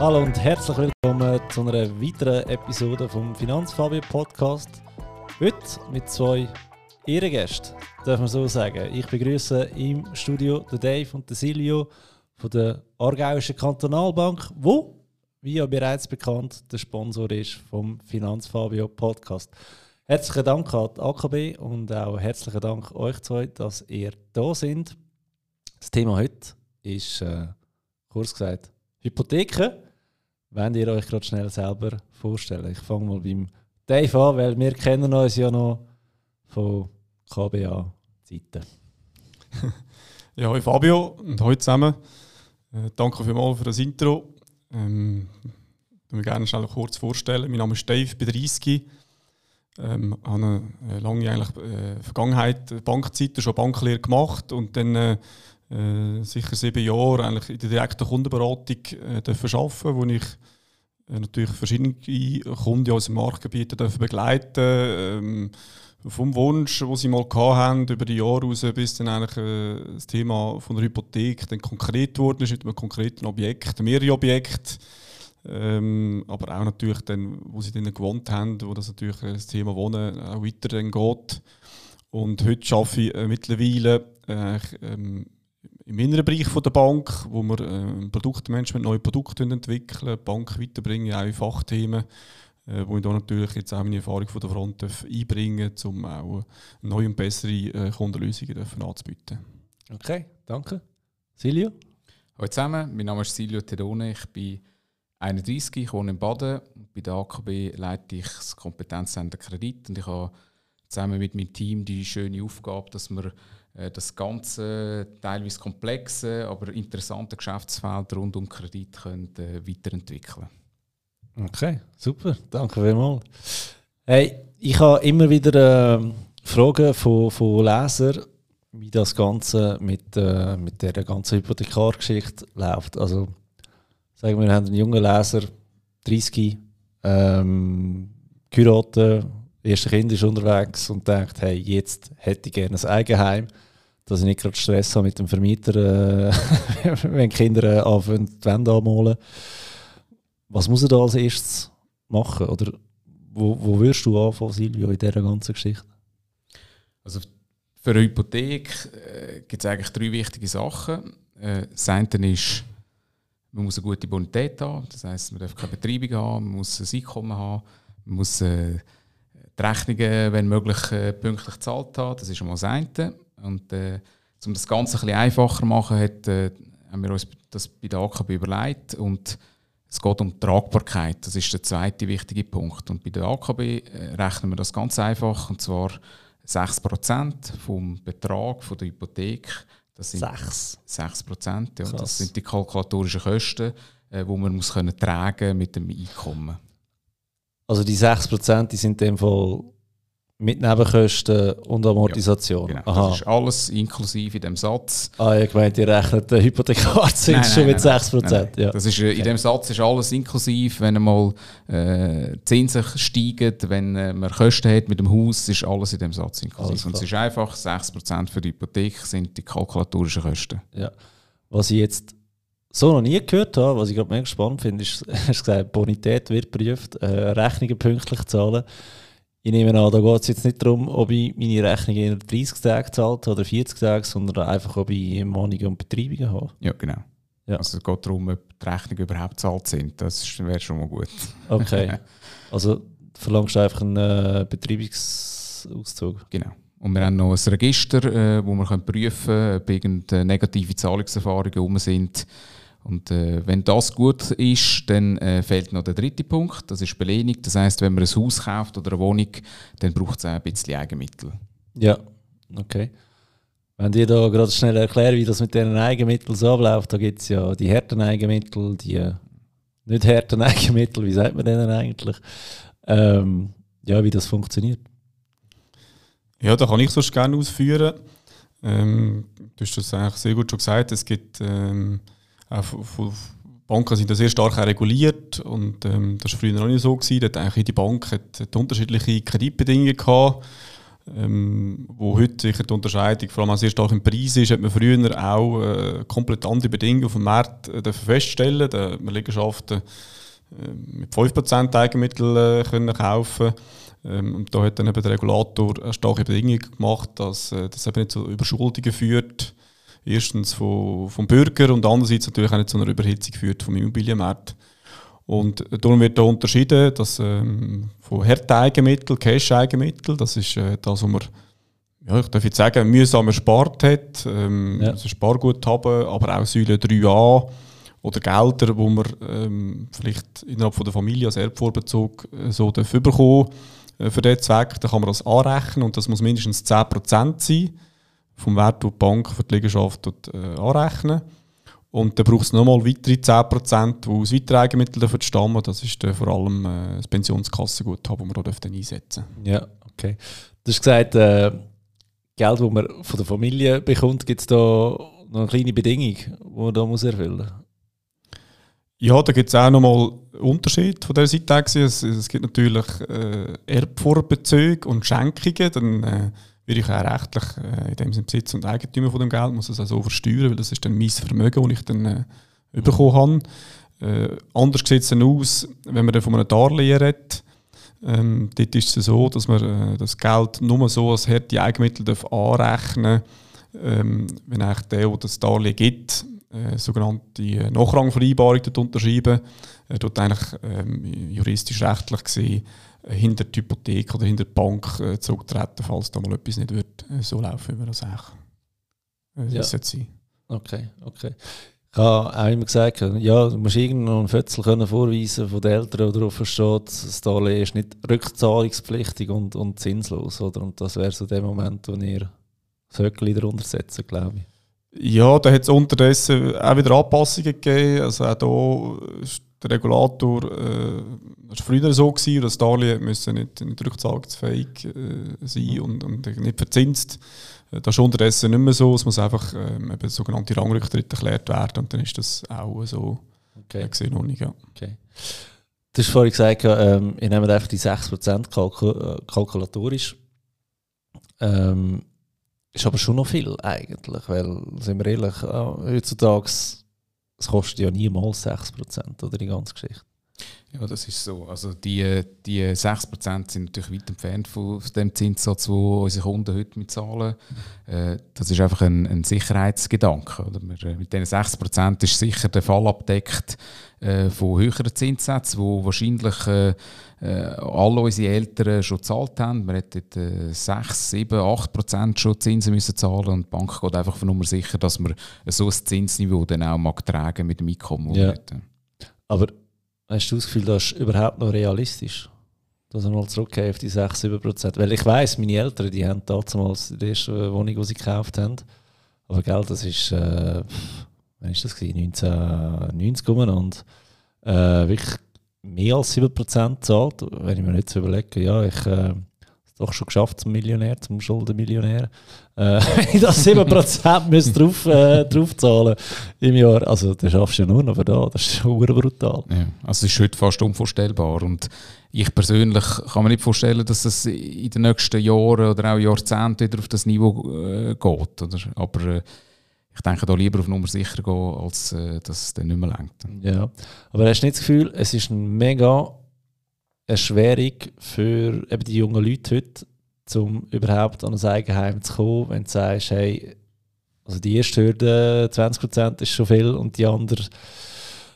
Hallo und herzlich willkommen zu einer weiteren Episode vom Finanzfabio Podcast. Heute mit zwei Ehrengästen, darf man so sagen. Ich begrüße im Studio den Dave und den Silvio von der Aargauischen Kantonalbank, wo, wie ja bereits bekannt, der Sponsor ist vom Finanzfabio Podcast. Herzlichen Dank an die AKB und auch herzlichen Dank euch zwei, dass ihr da sind. Das Thema heute ist, äh, kurz gesagt, Hypotheken. Wenn ihr euch gerade schnell selber vorstellen. Ich fange mal beim Dave an, weil wir kennen uns ja noch von KBA-Zeiten. ja, hallo Fabio und hallo zusammen. Äh, danke vielmals für das Intro. Ähm, ich möchte gerne schnell kurz vorstellen. Mein Name ist Dave, bin 30. Ähm, habe eine äh, lange eigentlich, äh, Vergangenheit, Bankzeiten, schon Banklehre gemacht und dann äh, äh, sicher sieben Jahre eigentlich in der direkten Kundenberatung äh, arbeiten, wo ich äh, natürlich verschiedene Kunden aus dem Marktgebiet begleiten ähm, vom Wunsch, den sie mal hatten, über die Jahre raus, bis dann eigentlich äh, das Thema von der Hypothek dann konkret ist, mit einem konkreten Objekt, mehrere Objekte. Ähm, aber auch natürlich dann, wo sie dann gewohnt haben, wo das natürlich das Thema Wohnen auch weiter dann geht. Und heute arbeite ich äh, mittlerweile äh, ähm, im inneren Bereich von der Bank, wo wir äh, Produktmanagement, neue Produkte entwickeln, Bank weiterbringen, auch in Fachthemen, äh, wo ich da natürlich jetzt auch meine Erfahrung von der Front einbringen um auch neue und bessere äh, Kundenlösungen dürfen anzubieten. Okay, danke. Silvio? Hallo zusammen, mein Name ist Silvio Terone, ich bin 31, ich wohne in Baden. Bei der AKB leite ich das Kompetenzcenter Kredit und ich habe zusammen mit meinem Team die schöne Aufgabe, dass wir das ganze, teilweise komplexe, aber interessante Geschäftsfeld rund um Kredit können, äh, weiterentwickeln Okay, super, danke vielmals. Hey, ich habe immer wieder äh, Fragen von, von Lesern, wie das Ganze mit, äh, mit der ganzen Hypothekargeschichte läuft. Also, sagen wir, wir haben einen jungen Leser, 30, ähm, geheiratet, erste Kind ist unterwegs und denkt, hey, jetzt hätte ich gerne ein Eigenheim dass ich nicht gerade Stress habe mit dem Vermieter, äh, wenn Kinder äh, anfangen, die Wände anmalen. Was muss er da als erstes machen? Oder wo, wo würdest du anfangen, Silvio, in dieser ganzen Geschichte? Also für eine Hypothek äh, gibt es eigentlich drei wichtige Sachen. Äh, das eine ist, man muss eine gute Bonität haben, das heisst, man darf keine Betreibung haben, man muss ein Einkommen haben, man muss äh, die Rechnungen, wenn möglich, äh, pünktlich gezahlt haben, das ist schon mal das eine. Und äh, um das Ganze ein bisschen einfacher zu machen, hat, äh, haben wir uns das bei der AKB überlegt. Und es geht um Tragbarkeit. Das ist der zweite wichtige Punkt. Und bei der AKB äh, rechnen wir das ganz einfach. Und zwar 6% vom Betrag von der Hypothek. Das sind 6? 6%. Ja, das sind die kalkulatorischen Kosten, äh, die man muss können tragen mit dem Einkommen. Also die 6% die sind in dem Fall mit Nebenkosten und Amortisation. Ja, genau. Das ist alles inklusive in dem Satz. Ah, ich meine, ihr rechnet den Hypothekarzins schon mit 6%. Nein, nein. Ja. Das ist, äh, in dem Satz ist alles inklusive. Wenn einmal äh, Zinsen steigen, wenn äh, man Kosten hat mit dem Haus, ist alles in dem Satz inklusive. Und es ist einfach 6% für die Hypothek sind die kalkulatorischen Kosten. Ja. Was ich jetzt so noch nie gehört habe, was ich gerade mega spannend finde, ist, hast gesagt, Bonität wird geprüft, äh, Rechnungen pünktlich zahlen. Ich nehme an, da geht es jetzt nicht darum, ob ich meine Rechnung in 30 Tagen zahlt oder 40 Tage, sondern einfach, ob ich Mahnungen und Betreibungen habe. Ja, genau. Ja. Also es geht darum, ob die Rechnungen überhaupt zahlt sind. Das wäre schon mal gut. Okay. also verlangst du einfach einen äh, Betreibungsauszug? Genau. Und wir haben noch ein Register, äh, wo wir können prüfen können, ob irgendeine negative Zahlungserfahrungen herum sind. Und äh, wenn das gut ist, dann äh, fehlt noch der dritte Punkt, das ist Belehnung. Das heißt, wenn man ein Haus kauft oder eine Wohnung, dann braucht es auch ein bisschen Eigenmittel. Ja, okay. Wenn ihr da gerade schnell erklären, wie das mit diesen Eigenmitteln so abläuft, da gibt es ja die harten Eigenmittel, die nicht harten Eigenmittel, wie sagt man denen eigentlich? Ähm, ja, wie das funktioniert. Ja, da kann ich sonst gerne ausführen. Ähm, du hast das eigentlich sehr gut schon gesagt. Es gibt ähm, auch Banken sind da sehr stark reguliert und ähm, das war früher noch nicht so. Gewesen. Dort eigentlich die Bank hat, hat unterschiedliche Kreditbedingungen gehabt. ähm, wo heute sicher die Unterscheidung vor allem auch sehr stark im Preis ist, hat man früher auch äh, komplett andere Bedingungen auf dem Markt äh, feststellen Da man Liegenschaften äh, mit 5% Eigenmittel äh, können kaufen ähm, und da hat dann eben der Regulator eine starke Bedingung gemacht, dass äh, das eben nicht zu Überschuldungen führt. Erstens vom, vom Bürger und andererseits natürlich auch nicht zu einer Überhitzung führt vom Immobilienmarkt. Und darum wird da unterschieden, dass ähm, von Härte-Eigenmittel, Cash-Eigenmittel, das ist äh, das, was man, ja, ich darf jetzt sagen, mühsam erspart hat, ähm, ja. also Sparguthaben, aber auch Säule 3a oder Gelder, wo man ähm, vielleicht innerhalb von der Familie als Erbvorbezug äh, so bekommen äh, für diesen Zweck, dann kann man das anrechnen und das muss mindestens 10% sein vom Wert, den die Bank für die Liegenschaft äh, anrechnen und dann braucht es nochmal weitere 10%, die aus weiteren Eigenmitteln stammen. Das ist dann vor allem äh, das Pensionskassenguthaben, das wir hier einsetzen dürfen. Ja, okay. Du hast gesagt, äh, Geld, das man von der Familie bekommt, gibt es da noch eine kleine Bedingung, die man da muss erfüllen muss? Ja, da gibt es auch nochmal Unterschied von dieser Seite. Es, es gibt natürlich äh, Erbvorbezüge und Schenkungen. Dann äh, werde ich auch rechtlich äh, in dem Sinne Besitz und Eigentümer von dem Geld, muss es auch so versteuern, weil das ist dann mein Vermögen, das ich dann äh, bekommen habe. Äh, anders sieht es dann aus, wenn man dann von einem Darlehen redet. Ähm, dort ist es so, dass man äh, das Geld nur so als harte Eigenmittel darf anrechnen darf, ähm, wenn eigentlich der, der das Darlehen gibt, äh, sogenannte Nachrangvereinbarung unterschreiben, äh, dort eigentlich ähm, juristisch-rechtlich gesehen äh, hinter die Hypothek oder hinter die Bank äh, zurücktreten, falls da mal etwas nicht wird, äh, so laufen, wie wir das eigentlich äh, ja. sein. Okay, okay. Ich habe auch immer gesagt, ja, du musst irgendeinen Fötzel können vorweisen von den Eltern, der darauf versteht, das Darlehen ist nicht rückzahlungspflichtig und, und zinslos. Oder? Und das wäre so der Moment, wo ihr das Höckchen darunter setzen, glaube ich. Ja, da hat es unterdessen auch wieder Anpassungen gegeben. Also auch hier ist der Regulator, äh, das war früher so, gewesen, dass Darlehen müssen nicht, nicht rückzahlungsfähig äh, sein und, und nicht verzinst. Äh, das ist unterdessen nicht mehr so. Es muss einfach ähm, eben sogenannte Rangrücktritt erklärt werden und dann ist das auch so okay. äh, gesehen noch nicht. Ja. Okay. Du hast vorhin gesagt, ähm, ihr nehmt einfach die 6% kalkul äh, kalkulatorisch. Ähm, ist aber schon noch viel eigentlich, weil, sind wir ehrlich, heutzutage es kostet ja niemals 6% oder die ganze Geschichte. Ja, das ist so. Also die, die 6% sind natürlich weit entfernt von dem Zinssatz, den unsere Kunden heute mitzahlen. Äh, das ist einfach ein, ein Sicherheitsgedanke. Oder? Äh, mit diesen 6% ist sicher der Fall abdeckt äh, von höheren Zinssätzen, wo wahrscheinlich äh, äh, alle unsere Eltern schon gezahlt haben. Wir hätten äh, 6, 7, 8 Prozent schon Zinsen müssen zahlen und die Bank geht einfach von Nummer sicher, dass man so ein Zinsniveau dann auch mag tragen mit dem Einkommen. Ja. Aber hast du das Gefühl, das ist überhaupt noch realistisch? Dass er mal zurückgeht auf die 6, 7 Prozent? Weil ich weiss, meine Eltern, die haben damals die erste Wohnung, die sie gekauft haben. Aber Geld, das ist, äh, wann ist das gewesen? 1990 und äh, wirklich mehr als 7% zahlt, wenn ich mir jetzt überlege, ja, ich äh, doch schon geschafft zum Millionär, zum Schuldenmillionär. Äh, wenn ich das 7% müsste drauf, äh, drauf zahlen im Jahr, also das schaffst du ja nur noch da, das ist schon brutal. Ja, also es ist heute fast unvorstellbar und ich persönlich kann mir nicht vorstellen, dass es in den nächsten Jahren oder auch Jahrzehnten wieder auf das Niveau äh, geht. Oder? Aber äh, ich denke da lieber auf Nummer sicher gehen, als äh, dass es dann nicht mehr lenkt. Ja, aber hast du nicht das Gefühl, es ist eine mega Erschwerung für eben die jungen Leute heute, um überhaupt an ein Eigenheim zu kommen, wenn du sagst, hey, also die erste Hürde, 20% ist schon viel und die andere,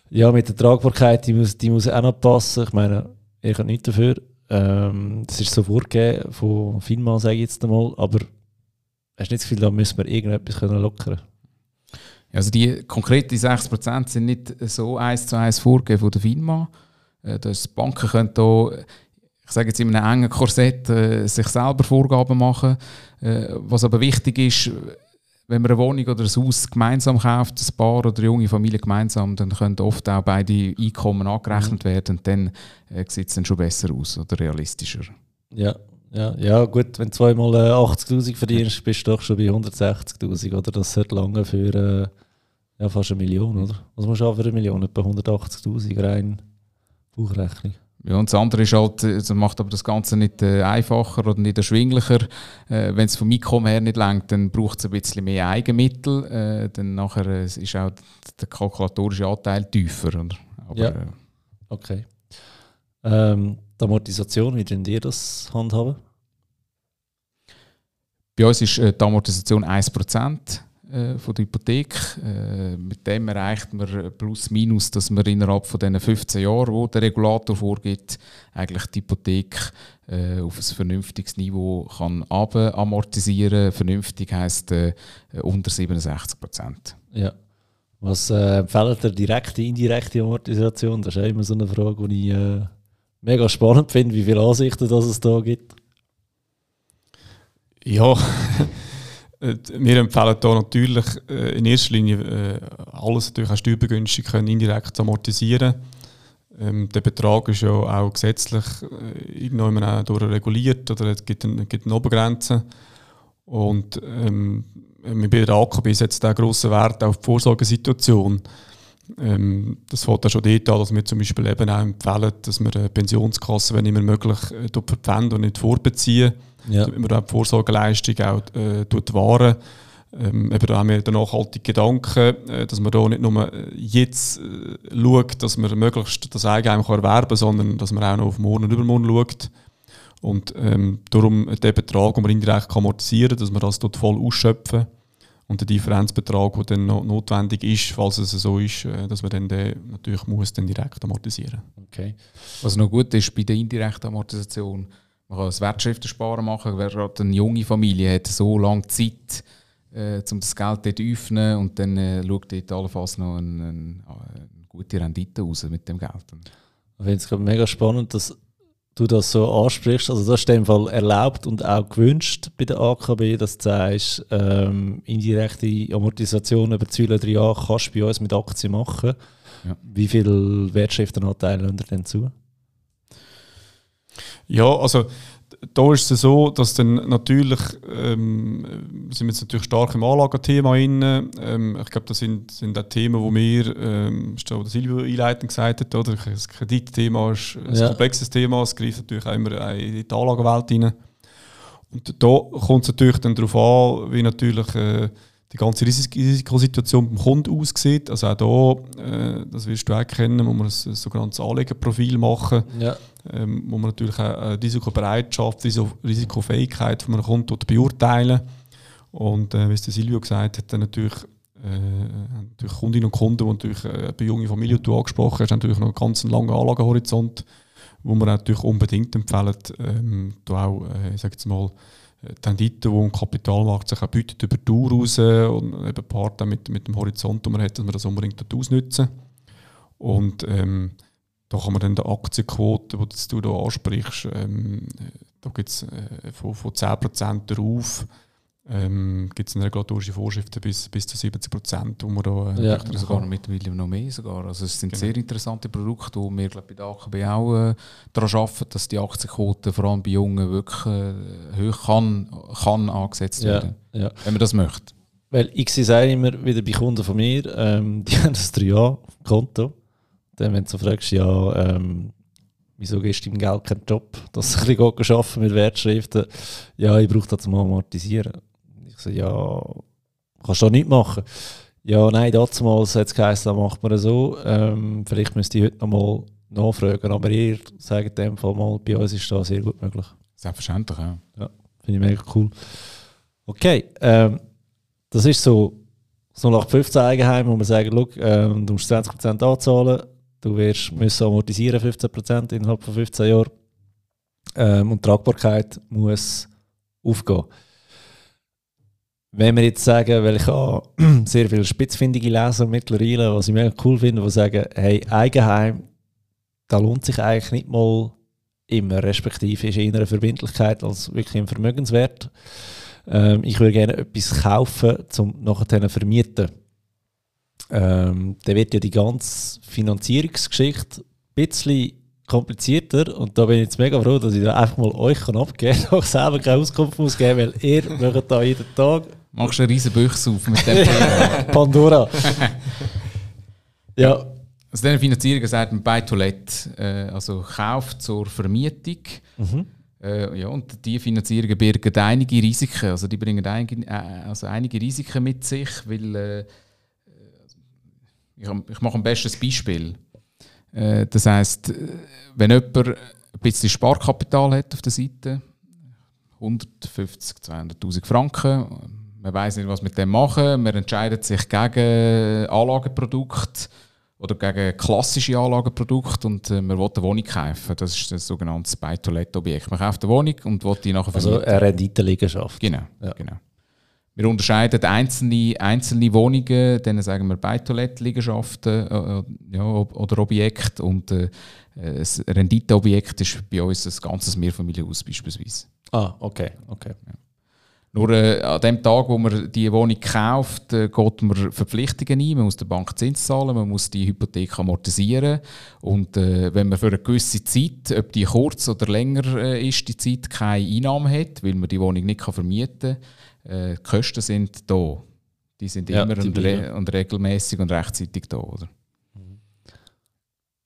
ja, mit der Tragbarkeit, die muss, die muss auch noch passen. Ich meine, ich habe nichts dafür. Ähm, das ist so vorgegeben von FINMA, sage ich jetzt einmal, aber hast du nicht das Gefühl, da müssen wir irgendetwas lockern können? Also die konkreten 6% sind nicht so eins zu eins vorgegeben von der FINMA. Äh, das Banken können da, ich sage jetzt in einem engen Korsett, äh, sich selber Vorgaben machen. Äh, was aber wichtig ist, wenn man eine Wohnung oder ein Haus gemeinsam kauft, ein Paar oder eine junge Familie gemeinsam, dann können oft auch beide Einkommen angerechnet mhm. werden und dann äh, sieht es dann schon besser aus oder realistischer. Ja, ja, ja gut, wenn du zweimal äh, 80'000 verdienst, bist du doch schon bei 160'000, oder? Das sollte lange für äh, ja, fast eine Million, oder? Was musst du haben für eine Million? Etwa 180'000 rein Buchrechnung. Ja, und das andere ist halt, das macht aber das Ganze nicht äh, einfacher oder nicht erschwinglicher. Äh, Wenn es vom Einkommen her nicht lenkt, dann braucht es ein bisschen mehr Eigenmittel. Äh, dann nachher äh, ist auch der kalkulatorische Anteil tiefer. Oder? Aber, Ja. äh, Okay. Ähm, die Amortisation, wie denn ihr das handhaben? Bei uns ist äh, die Amortisation 1% äh, von der Hypothek. Äh, mit dem erreicht man plus minus, dass man innerhalb von diesen 15 Jahren, wo der Regulator vorgibt, eigentlich die Hypothek äh, auf ein vernünftiges Niveau kann amortisieren. Vernünftig heisst äh, unter 67%. Ja. Was äh, empfehlt ihr direkte, indirekte Amortisation? Das ist auch immer so eine Frage, die ich mega spannend finde, wie viele Ansichten das es da gibt. Ja, wir empfehlen da natürlich äh, in erster Linie äh, alles natürlich auch steuerbegünstigt indirekt zu amortisieren. Ähm, der Betrag ist ja auch gesetzlich äh, irgendwann auch durch reguliert oder es gibt, eine, gibt eine Obergrenze. Und ähm, bei der AKB setzt auch grossen Wert auf die Vorsorgesituation. Ähm, das fängt auch schon dort an, dass wir zum Beispiel eben auch empfehlen, dass wir eine Pensionskasse, wenn immer möglich, äh, dort verpfänden und nicht vorbeziehen Ja. damit man auch die Vorsorgeleistung auch äh, tut wahren. Ähm, eben da haben wir den nachhaltigen Gedanken, äh, dass man da nicht nur äh, jetzt äh, schaut, dass man möglichst das Eigenheim kann erwerben kann, sondern dass man auch noch auf morgen und übermorgen schaut. Und ähm, darum den Betrag, den man indirekt kann amortisieren kann, dass man das dort voll ausschöpfen und der Differenzbetrag, der dann noch notwendig ist, falls es so ist, äh, dass man dann den natürlich muss dann direkt amortisieren Okay. Was noch gut ist bei der indirekten Amortisation, man kann das Wertschriftensparen machen. Wer gerade eine junge Familie hat, so lange Zeit, äh, um das Geld dort zu öffnen und dann äh, schaut dort allenfalls noch eine, eine, eine gute Rendite raus mit dem Geld. Ich finde es mega spannend, dass du das so ansprichst. Also das ist in dem Fall erlaubt und auch gewünscht bei der AKB, dass du sagst, ähm, indirekte Amortisation über zwei oder drei Jahre kannst du bei uns mit Aktien machen. Ja. Wie viel Wertschriftenanteile lernt ihr denn zu? Ja, also da ist es so, dass dann natürlich, ähm, wir sind jetzt natürlich stark im Anlagenthema drin. Ähm, ich glaube, das sind, sind auch Themen, wo wir, ähm, Silvio einleitend gesagt hat, oder? das Kreditthema ist ein Ja. komplexes Thema, es greift natürlich auch immer in die Anlagenwelt rein. Und da kommt es natürlich dann darauf an, wie natürlich äh, die ganze Risik Risikosituation beim Kunden aussieht. Also auch da, äh, das wirst du auch kennen, muss man ein, ein sogenanntes Anlegerprofil machen Ja. ähm, wo man natürlich auch äh, die Risikobereitschaft, die Risikofähigkeit von einem Kunden beurteilen. Und äh, wie es der Silvio gesagt hat, dann natürlich, äh, natürlich Kundinnen und Kunden, die natürlich äh, bei junge Familie du angesprochen hast, natürlich noch einen ganz langen Anlagehorizont, wo man natürlich unbedingt empfehlen, ähm, da auch, äh, ich sage jetzt mal, die Rendite, die im Kapitalmarkt sich auch bietet, über die Dauer raus und eben Part mit, mit dem Horizont, den man hat, dass man das unbedingt ausnutzen. Und ähm, da kann man dann die Aktienquote, die du da ansprichst, ähm, da gibt es äh, von, von 10% darauf ähm, gibt es eine regulatorische Vorschrift bis, bis zu 70%, wo man da äh, Ja. sogar noch mittlerweile noch mehr sogar. Also es sind Genau. sehr interessante Produkte, wo wir glaub, bei der AKB auch äh, daran arbeiten, dass die Aktienquote vor allem bei Jungen wirklich äh, hoch kann, kann angesetzt Ja, werden, ja. wenn man das möchte. Weil ich sehe es auch immer wieder bei Kunden von mir, ähm, die haben ein 3-Jahr-Konto. Dann, wenn du so fragst, ja, ähm, wieso gibst du ihm Geld keinen Job, dass er ein bisschen arbeiten mit Wertschriften? Ja, ich brauche das zum Amortisieren. Ich sage, ja, kannst du da nicht machen. Ja, nein, damals hat es geheißen, macht man so. Ähm, vielleicht müsste ich heute noch mal nachfragen, aber ihr sagt in dem Fall mal, bei uns ist das sehr gut möglich. Selbstverständlich, ja. Finde ich mega cool. Okay, ähm, das ist so, so nach 15 Eigenheim, wo wir sagen, look, ähm, du musst 20% anzahlen, du wirst müssen amortisieren 15% innerhalb von 15 Jahren ähm, und die Tragbarkeit muss aufgehen. Wenn wir jetzt sagen, weil ich habe sehr viele spitzfindige Leser mittlerweile, was ich mega cool finde, die sagen, hey, Eigenheim, da lohnt sich eigentlich nicht mal immer, respektive ist eher eine Verbindlichkeit als wirklich ein Vermögenswert. Ähm, ich würde gerne etwas kaufen, um nachher zu vermieten. Ähm, dann wird ja die ganze Finanzierungsgeschichte ein bisschen komplizierter und da bin ich jetzt mega froh, dass ich da einfach mal euch kann abgeben kann, auch selber keine Auskunft muss geben, weil ihr macht da jeden Tag Machst du eine riesen Büchse auf mit dem Thema? Pandora. ja, Also diese Finanzierung sagt man bei Toilette, äh, also Kauf zur Vermietung. Mhm. Äh, ja, und die Finanzierungen birgen einige Risiken. Also die bringen einige, äh, also einige Risiken mit sich, weil äh, ich, ich mache ein bestes Beispiel. Äh, das heißt, äh, wenn jemand ein bisschen Sparkapital hat auf der Seite, 150, 200.000 Franken, man weiß nicht, was mit dem machen, man entscheidet sich gegen Anlageprodukt oder gegen klassische Anlageprodukte und äh, man will eine Wohnung kaufen. Das ist das sogenannte Buy-to-Let-Objekt. Man kauft eine Wohnung und will die nachher Also vermieten. eine Renditeliegenschaft. Genau, Ja. genau. Wir unterscheiden einzelne, einzelne Wohnungen, denen sagen wir Buy-to-Let-Liegenschaften äh, äh, ja, oder Objekte und äh, ein Renditeobjekt ist bei uns ein ganzes Mehrfamilienhaus beispielsweise. Ah, okay, okay. Nur äh, an dem Tag, wo man die Wohnung kauft, äh, geht man Verpflichtungen ein. Man muss der Bank Zins zahlen, man muss die Hypothek amortisieren. Und äh, wenn man für eine gewisse Zeit, ob die kurz oder länger äh, ist, die Zeit keine Einnahmen hat, weil man die Wohnung nicht kann vermieten kann, äh, die Kosten sind da. Die sind Ja, immer die und, re und regelmäßig und rechtzeitig da. Oder?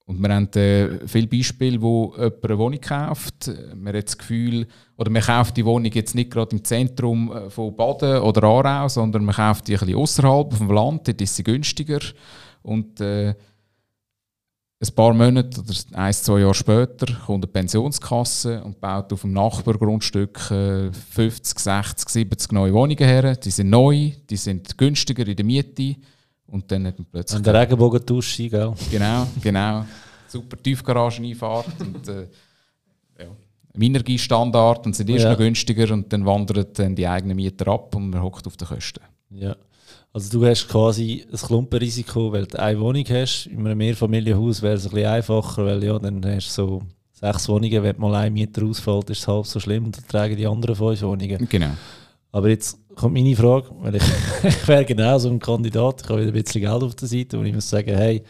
Und wir haben äh, viele Beispiele, wo jemand eine Wohnung kauft. Man hat das Gefühl, oder man kauft die Wohnung jetzt nicht gerade im Zentrum äh, von Baden oder Aarau, sondern man kauft die ein bisschen außerhalb auf dem Land, dort ist sie günstiger. Und äh, ein paar Monate oder ein, zwei Jahre später kommt eine Pensionskasse und baut auf dem Nachbargrundstück äh, 50, 60, 70 neue Wohnungen her. Die sind neu, die sind günstiger in der Miete. Und dann hat man plötzlich An der Regenbogen-Dusche, gell? Genau, genau. Super Tiefgarageneinfahrt und äh, ja, Minergie-Standard und sind erst Ja. noch günstiger und dann wandern dann die eigenen Mieter ab und man hockt auf den Kosten. Ja. Also du hast quasi ein Klumpenrisiko, weil du eine Wohnung hast. In einem Mehrfamilienhaus wäre es ein bisschen einfacher, weil ja, dann hast du so sechs Wohnungen, wenn mal ein Mieter ausfällt, ist es halb so schlimm und dann tragen die anderen fünf Wohnungen. Genau. Aber jetzt kommt meine Frage, weil ich, ich wäre genau so ein Kandidat, ich habe wieder ein bisschen Geld auf der Seite, wo ich muss sagen, hey,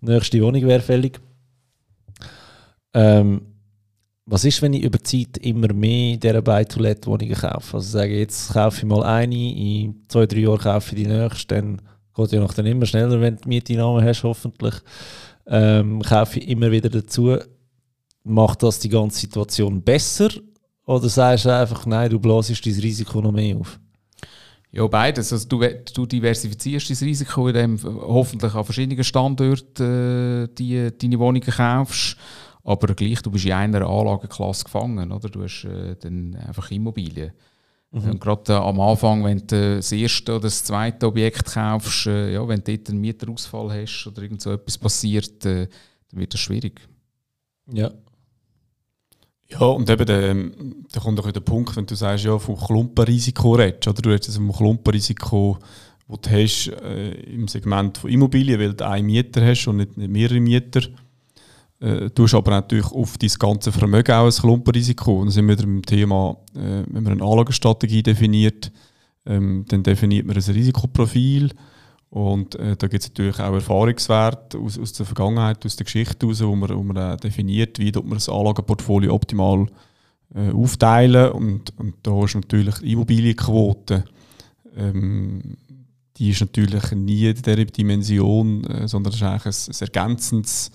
nächste Wohnung wäre fällig. Ähm, was ist, wenn ich über Zeit immer mehr dieser Buy-to-Let-Wohnungen kaufe? Also sage jetzt kaufe ich mal eine, in zwei, drei Jahren kaufe ich die nächste, dann geht ja noch dann immer schneller, wenn du die Mieteinnahmen hast, hoffentlich. Ähm, kaufe ich immer wieder dazu. Macht das die ganze Situation besser? Oder sagst du einfach, nein, du blasest dein Risiko noch mehr auf? Ja, beides. Also du, du diversifizierst das Risiko, indem du hoffentlich an verschiedenen Standorten äh, die, deine Wohnungen kaufst. Aber gleich, du bist in einer Anlageklasse gefangen. Oder? Du hast äh, dann einfach Immobilien. Und gerade äh, am Anfang, wenn du das erste oder das zweite Objekt kaufst, äh, ja, wenn du dort einen Mieterausfall hast oder irgend so etwas passiert, äh, dann wird das schwierig. Ja. Ja, und eben, der, da kommt auch der Punkt, wenn du sagst, ja, vom Klumpenrisiko redest, oder? Du redest vom Klumpenrisiko, das du hast äh, im Segment von Immobilien, weil du einen Mieter hast und nicht, mehrere Mieter. Äh, du hast aber natürlich auf dein ganze Vermögen auch ein Klumpenrisiko. Und dann sind wir beim Thema, äh, wenn man eine Anlagestrategie definiert, ähm, dann definiert man ein Risikoprofil. Und äh, da gibt es natürlich auch Erfahrungswerte aus, aus der Vergangenheit, aus der Geschichte heraus, wo man, wo man äh, definiert, wie man das Anlageportfolio optimal äh, aufteilen. Und, und da ist natürlich die Immobilienquote, ähm, die ist natürlich nie in dieser Dimension, äh, sondern das ist eigentlich ein, ein ergänzendes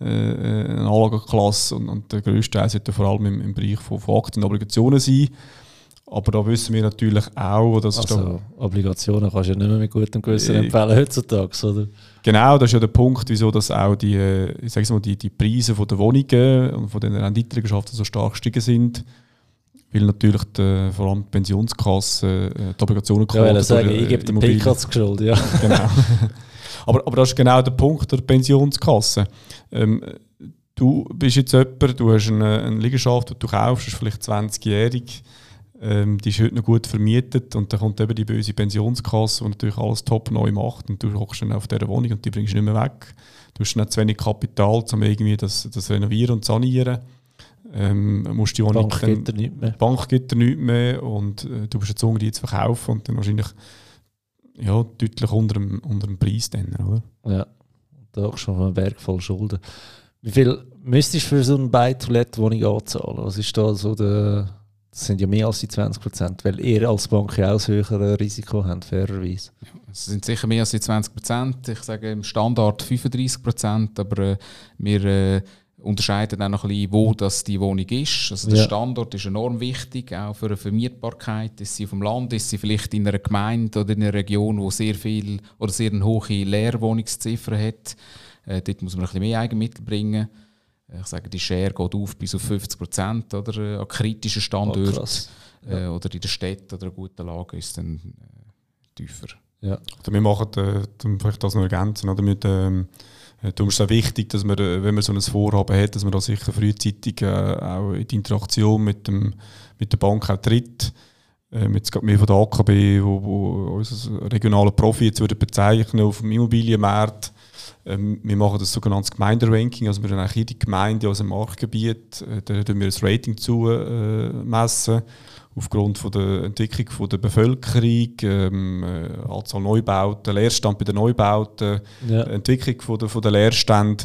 äh, eine Anlageklasse und, und der grösste Teil sollte vor allem im, im Bereich von, von Aktien und Obligationen sein. Aber da wissen wir natürlich auch, dass es da Also Obligationen kannst du ja nicht mehr mit gutem Gewissen Äh, empfehlen heutzutage, oder? Genau, das ist ja der Punkt, wieso dass auch die, äh, ich sag's mal, die, die Preise von der Wohnungen und von den Renditeligenschaften so stark gestiegen sind. Weil natürlich die, vor allem die Pensionskassen, äh, die Obligationen Ja, weil durch, sagen, äh, ich gebe den Immobilien- PKs Schuld, ja. genau. aber, aber das ist genau der Punkt der Pensionskasse. Ähm, du bist jetzt jemand, du hast eine, eine Liegenschaft, die du kaufst, ist vielleicht 20-jährig, ähm, die ist heute noch gut vermietet und dann kommt eben die böse Pensionskasse, die natürlich alles top neu macht und du hockst dann auf dieser Wohnung und die bringst du nicht mehr weg. Du hast dann zu wenig Kapital, um irgendwie das, das renovieren und sanieren. Ähm, musst die Wohnung Bank dann- gibt dir nichts mehr. die Bank gibt dir nichts mehr und äh, du bist gezwungen, die zu verkaufen und dann wahrscheinlich ja, deutlich unter dem, unter dem Preis dann, oder? Ja. Da hast du schon einen Berg voll Schulden. Wie viel müsstest du für so eine Buy-to-Let-Wohnung anzahlen? Was ist da so der, Das sind ja mehr als die 20 Prozent, weil ihr als Bank ja auch ein höheres Risiko habt, fairerweise. Es sind sicher mehr als die 20 Prozent. Ich sage im Standard 35 Prozent, aber äh, wir äh, unterscheiden auch noch ein bisschen, wo das die Wohnung ist. Also der Ja. Standort ist enorm wichtig, auch für eine Vermietbarkeit. Ist sie auf dem Land, ist sie vielleicht in einer Gemeinde oder in einer Region, wo sehr viel oder sehr eine hohe Leerwohnungsziffer hat. Äh, dort muss man ein bisschen mehr Eigenmittel bringen. Ich sage, die Share geht auf bis auf 50 Prozent oder äh, an kritischen Oh, Standorten. krass. äh, oder in der Stadt oder einer guten Lage ist dann äh, tiefer. Ja. Also wir machen, äh, vielleicht das noch ergänzen, oder mit, ähm, äh, darum ist es auch wichtig, dass man, wenn man so ein Vorhaben hat, dass man da sicher frühzeitig äh, auch in die Interaktion mit, dem, mit der Bank auch tritt. Ähm, jetzt gerade mehr von der AKB, wo, wo unser regionaler Profi jetzt würde bezeichnen auf dem Immobilienmarkt. Ähm, wir machen das sogenannte Gemeinderanking, also wir haben eigentlich jede Gemeinde aus dem Marktgebiet, äh, da tun wir ein Rating zu äh, messen aufgrund von der Entwicklung von der Bevölkerung, ähm, äh, Anzahl Neubauten, Leerstand bei den Neubauten, Ja. Entwicklung von der, von der Leerstände.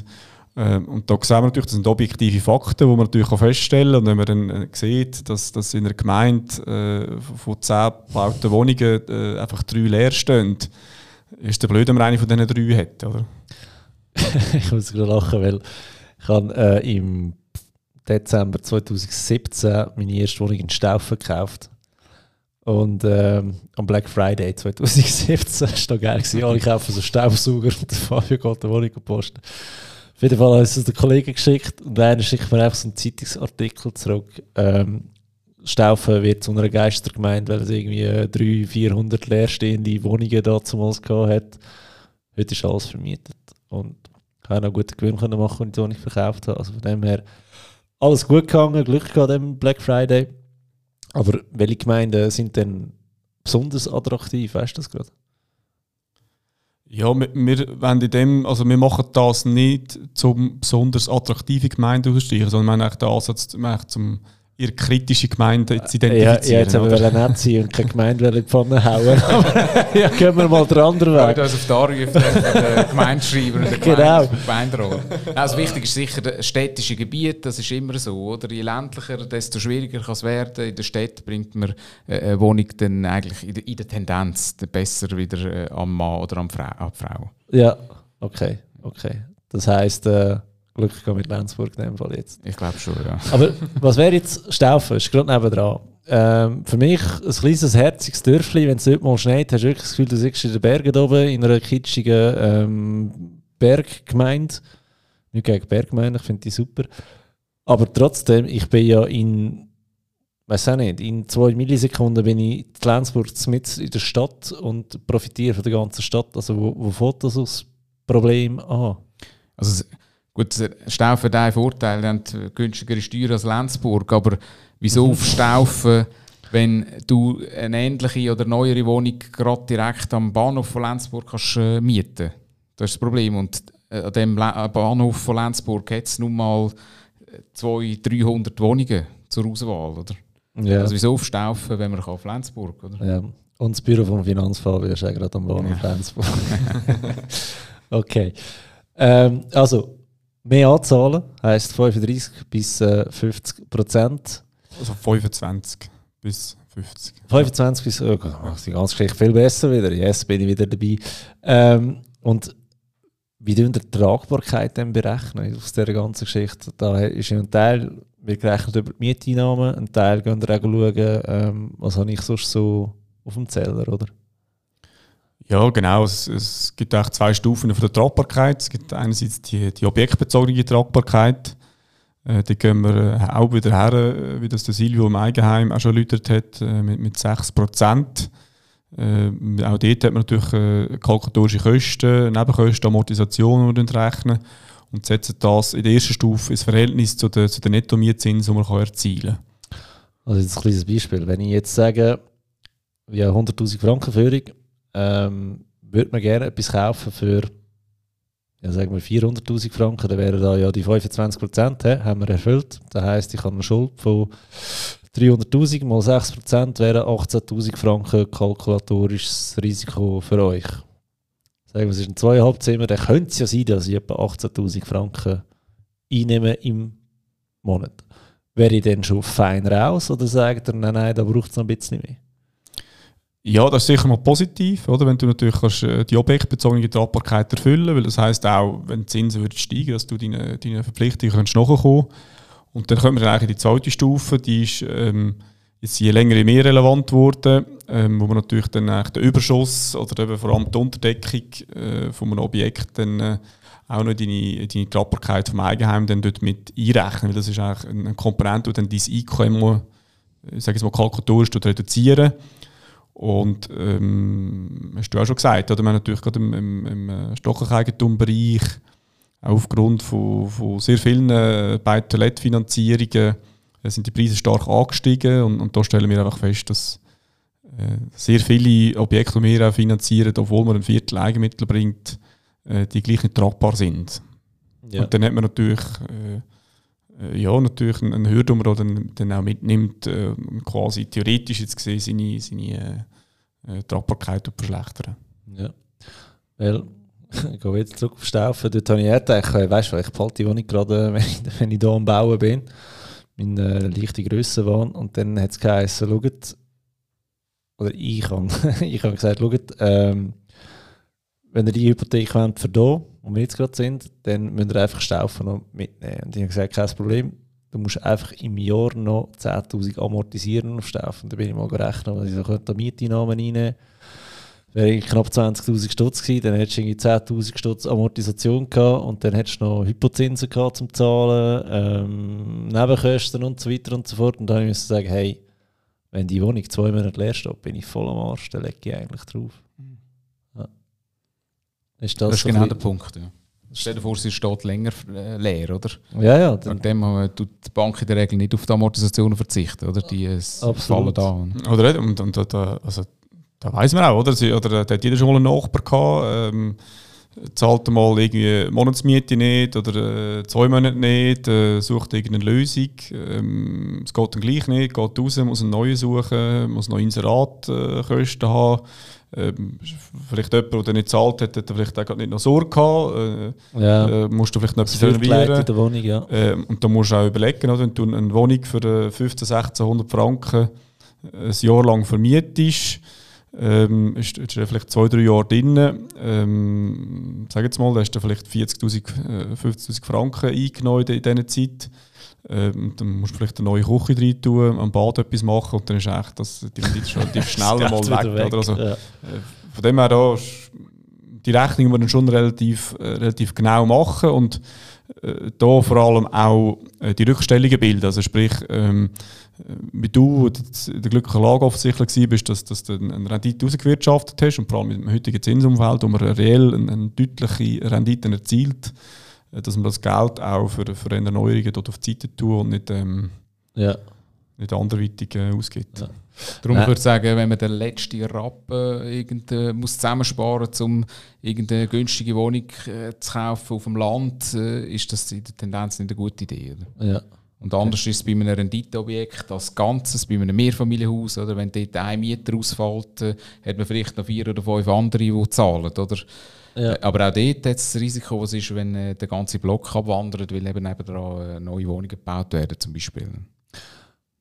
Ähm, und da sehen wir natürlich, das sind objektive Fakten, die man natürlich auch feststellen kann. Und wenn man dann äh, sieht, dass, dass in einer Gemeinde äh, von 10 gebauten Wohnungen äh, einfach drei leer stehen, ist der blöd, wenn man eine von diesen drei hat. Oder? ich muss gerade lachen, weil ich habe äh, im Dezember 2017 meine erste Wohnung in Staufen gekauft. Und ähm, am Black Friday 2017 war da geil. Gewesen. Alle kaufen so Staubsauger und Fabio geht die Wohnung posten. Auf jeden Fall hat es der Kollege geschickt und einer schickt mir einfach so einen Zeitungsartikel zurück. Ähm, Staufen wird zu einer Geistergemeinde, weil es irgendwie äh, 300, 400 leerstehende Wohnungen da damals gehabt hat. Heute ist alles vermietet. Und ich habe noch guten Gewinn können machen, ich die Wohnung verkauft habe. Also von dem her alles gut gegangen, Glück gehabt am Black Friday. Aber welche Gemeinden sind denn besonders attraktiv, weißt du das gerade? Ja, wir, wir, in dem, also wir machen das nicht zum besonders attraktive Gemeinden aussteigen, sondern wir haben eigentlich den Ansatz, zum eher kritische Gemeinden zu Ja, identifizieren. ja jetzt haben wir nett sein und keine Gemeinde in die Pfanne hauen. Aber ja, gehen wir mal den anderen Ja, Weg. das auf die Anrufe der Gemeindeschreiber und der Genau. Gemeinde- Gemeinderat. Also wichtig ist sicher das städtische Gebiet, das ist immer so. Oder? Je ländlicher, desto schwieriger kann es werden. In der Stadt bringt man äh, eine Wohnung dann eigentlich in der, in der Tendenz besser wieder äh, am Mann oder am Frau, an die Frau. Ja, okay, okay. Das heisst, äh, Glück gehabt mit Lenzburg in dem Fall jetzt. Ich glaube schon, ja. Aber was wäre jetzt Staufen? Ist gerade nebendran. Ähm, für mich ein kleines, herziges Dörfli, wenn es dort mal schneit, hast du wirklich das Gefühl, du sitzt in den Bergen oben, in einer kitschigen ähm, Berggemeinde. Nicht gegen Berggemeinde, ich finde die super. Aber trotzdem, ich bin ja in, weiß auch nicht, in zwei Millisekunden bin ich in Lenzburg mit in der Stadt und profitiere von der ganzen Stadt. Also wo, wo fängt das aus Problem an? Also, gut, Staufen hat einen Vorteil, die haben günstigere Steuern als Lenzburg, aber wieso auf Staufen, wenn du eine ähnliche oder neuere Wohnung gerade direkt am Bahnhof von Lenzburg kannst, äh, mieten Das ist das Problem. Und äh, an dem äh, Bahnhof von Lenzburg hat es nun mal äh, 200, 300 Wohnungen zur Auswahl. Oder? Ja. Also wieso auf Staufen, wenn man kann auf Lenzburg oder? Ja. Und das Büro vom Finanzfabio ist auch gerade am Bahnhof Flensburg. okay. Ähm, also, mehr anzahlen heisst 35 bis äh, 50 Prozent. Also 25 bis 50. 25 bis, oh die ganze Geschichte viel besser wieder. Yes, bin ich wieder dabei. Ähm, und wie tun die Tragbarkeit dann berechnen aus dieser ganzen Geschichte? Da ist ein Teil, wir gerechnet über die Mieteinnahmen, ein Teil gehen wir auch schauen, ähm, was habe ich sonst so auf dem Zeller, oder? Ja, genau. Es, es gibt eigentlich zwei Stufen von der Tragbarkeit. Es gibt einerseits die, die objektbezogene Tragbarkeit. Äh, die gehen wir äh, auch wieder her, äh, wie das der Silvio im Eigenheim auch schon erläutert hat, äh, mit, mit 6%. Äh, auch dort hat man natürlich äh, kalkulatorische Kosten, Nebenkosten, Amortisation, die wir dann rechnen und setzen das in der ersten Stufe ins Verhältnis zu den, zu den Netto-Mietzinsen, die man erzielen kann. Also jetzt ein kleines Beispiel. Wenn ich jetzt sage, ja 100'000 Franken Führung, ähm, würde man gerne etwas kaufen für ja, sagen wir 400'000 Franken, dann wären da ja die 25 Prozent, haben wir erfüllt. Das heisst, ich habe eine Schuld von 300'000 mal 6 Prozent wären 18'000 Franken kalkulatorisches Risiko für euch. Sagen wir, es ist ein zweieinhalb Zimmer, dann könnte es ja sein, dass ich etwa 18'000 Franken einnehme im Monat. wäre ich dann schon fein raus oder sagt er, nein, nein, da braucht es noch ein bisschen mehr? Ja, das ist sicher mal positiv, oder? wenn du natürlich kannst, äh, die objektbezogene Tragbarkeit erfüllen weil das heisst auch, wenn die Zinsen würden steigen dass du deine, deine Verpflichtungen kannst nachkommen. Und dann kommen wir dann eigentlich in die zweite Stufe, die ist ähm, jetzt je länger je mehr relevant geworden, ähm, wo man natürlich dann eigentlich den Überschuss oder eben vor allem die Unterdeckung äh, von einem Objekt dann äh, auch noch deine, deine Tragbarkeit vom Eigenheim dann dort mit einrechnen, weil das ist eigentlich eine Komponente, die dann dein Einkommen, ich äh, sage jetzt mal kalkulatorisch, reduzieren und ähm, hast du auch schon gesagt, oder? Wir haben natürlich gerade im, im, im äh, Stockeigentumbereich aufgrund von, von sehr vielen äh, Buy-to-Let-Finanzierungen äh, sind die Preise stark angestiegen und, und da stellen wir einfach fest, dass äh, sehr viele Objekte, die wir auch finanzieren, obwohl man ein Viertel Eigenmittel bringt, äh, die gleich nicht tragbar sind. Ja. Und dann hat man natürlich äh, ja, natürlich eine Hürde, die man dann, dann auch mitnimmt, äh, quasi theoretisch jetzt gesehen seine, seine äh, äh Tragbarkeit verschlechtern. Ja, weil, ich gehe jetzt zurück auf Staufen, dort habe ich eher gedacht, weißt du, ich behalte die Wohnung gerade, wenn ich, wenn ich hier am Bauen bin, in äh, leichte Größe war und dann hat es geheißen, schaut, oder ich habe ich hab gesagt, schaut, ähm, wenn ihr die Hypothek wollt für hier, wo wir jetzt gerade sind, dann müsst ihr einfach Staufen noch mitnehmen. Und ich habe gesagt, kein Problem, du musst einfach im Jahr noch 10'000 amortisieren auf Staufen. Da bin ich mal gerechnet, was ich so könnte Mieteinnahmen reinnehmen wäre knapp 20.000 Stutz gewesen, dann hättest du irgendwie 10.000 Stutz Amortisation gehabt und dann hättest du noch Hypozinsen gehabt zum Zahlen, ähm, Nebenkosten und so weiter und so fort. Und dann musste ich sagen, hey, wenn die Wohnung zwei Monate leer steht, bin ich voll am Arsch, dann lege ich eigentlich drauf. Ist das, das ist genau der Punkt. Ja. Stell dir vor, sie steht länger äh, leer, oder? Ja, ja. Wegen dem äh, tut die Bank in der Regel nicht auf die Amortisationen verzichten, oder? Die äh, fallen da. Oder, und, und, und also, da weiß man auch, oder? Sie, oder da hat jeder schon mal einen Nachbar gehabt, ähm, zahlt mal irgendwie Monatsmiete nicht oder äh, zwei Monate nicht, äh, sucht irgendeine Lösung. Ähm, es geht dann gleich nicht, geht raus, muss eine neue suchen, muss noch Inseratkosten äh, haben ähm, vielleicht jemand, der nicht zahlt hat, hat vielleicht auch nicht noch Sorge gehabt. Äh, ja. äh, musst du vielleicht noch etwas renovieren. In der Wohnung, ja. Äh, und da musst du auch überlegen, oder, wenn du eine Wohnung für 15, 1600 Franken ein Jahr lang vermietest, ähm, ist, ist er vielleicht zwei, drei Jahre drin. Ähm, sag jetzt mal, da hast du vielleicht 40.000, 50.000 äh, Franken eingenommen in dieser Zeit. Ähm, dann musst du vielleicht eine neue Küche rein tun, am Bad etwas machen und dann ist echt das, die Rendite schon relativ schnell mal weg. weg. Oder? Also, ja. äh, von dem her da, die Rechnung muss man schon relativ, äh, relativ genau machen und da vor allem auch äh, die Rückstellungen bilden. Also sprich, ähm, wie du in der glücklichen Lage offensichtlich bist, dass, dass du eine Rendite rausgewirtschaftet hast und vor allem im heutigen Zinsumfeld, wo man reell eine, eine deutliche Rendite erzielt, äh, dass man das Geld auch für, für Erneuerungen dort auf die Seite tun und nicht, ähm, ja. nicht anderweitig äh, ausgibt. Ja. Darum würde ich sagen, wenn man den letzten Rappen irgend, äh, muss zusammensparen muss, um irgendeine günstige Wohnung äh, zu kaufen auf dem Land, äh, ist das in der Tendenz nicht eine gute Idee. Oder? Ja. Und anders okay. ist es bei einem Renditeobjekt als Ganzes, bei einem Mehrfamilienhaus. Oder? Wenn dort ein Mieter ausfällt, äh, hat man vielleicht noch vier oder fünf andere, die zahlen. Oder? Ja. Äh, aber auch dort hat es das Risiko, was ist, wenn äh, der ganze Block abwandert, weil eben nebenan äh, neue Wohnungen gebaut werden zum Beispiel.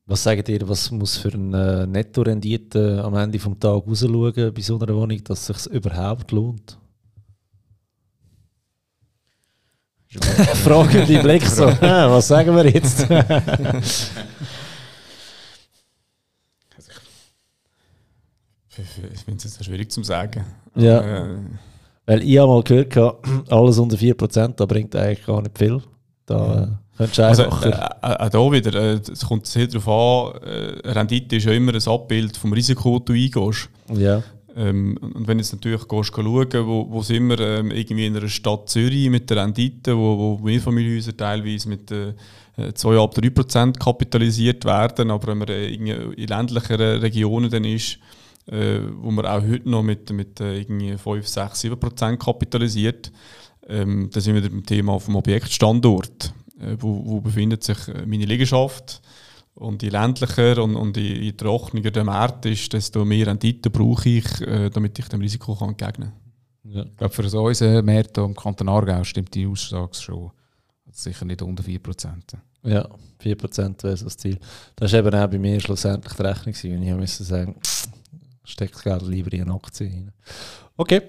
Was sagt ihr, was muss für eine Nettorendite am Ende des Tages rausschauen bei so einer Wohnung, dass es sich überhaupt lohnt? Frage die Blick so, was sagen wir jetzt? ich finde es schwierig zu sagen. Ja. Äh, weil ich habe mal gehört, alles unter 4%, da bringt eigentlich gar nicht viel. Da äh, du also, einfach... Also, äh, auch hier wieder, äh, es kommt sehr darauf an, äh, Rendite ist ja immer ein Abbild vom Risiko, das du eingehst. Ja. Ähm, und wenn du jetzt natürlich gehst, schauen, wo, wo sind wir ähm, irgendwie in einer Stadt Zürich mit der Rendite, wo, wo Mehrfamilienhäuser teilweise mit äh, 2,5-3% kapitalisiert werden, aber wenn man äh, in ländlicheren Regionen dann ist, äh, wo man auch heute noch mit, mit äh, irgendwie 5, 6, 7 Prozent kapitalisiert. Ähm, da sind wir beim Thema vom Objektstandort. Äh, wo, wo befindet sich äh, meine Liegenschaft? Und je ländlicher und, und je, je trockener der Markt ist, desto mehr Rendite brauche ich, äh, damit ich dem Risiko kann entgegnen kann. Ja. Ich glaube, für unseren Markt im Kanton Aargau stimmt die Aussage schon. Sicher nicht unter 4%. Ja, 4% wäre so das Ziel. Das war eben auch bei mir schlussendlich die Rechnung, gewesen, ich musste sagen, steckt Geld lieber in eine Aktie rein. Okay.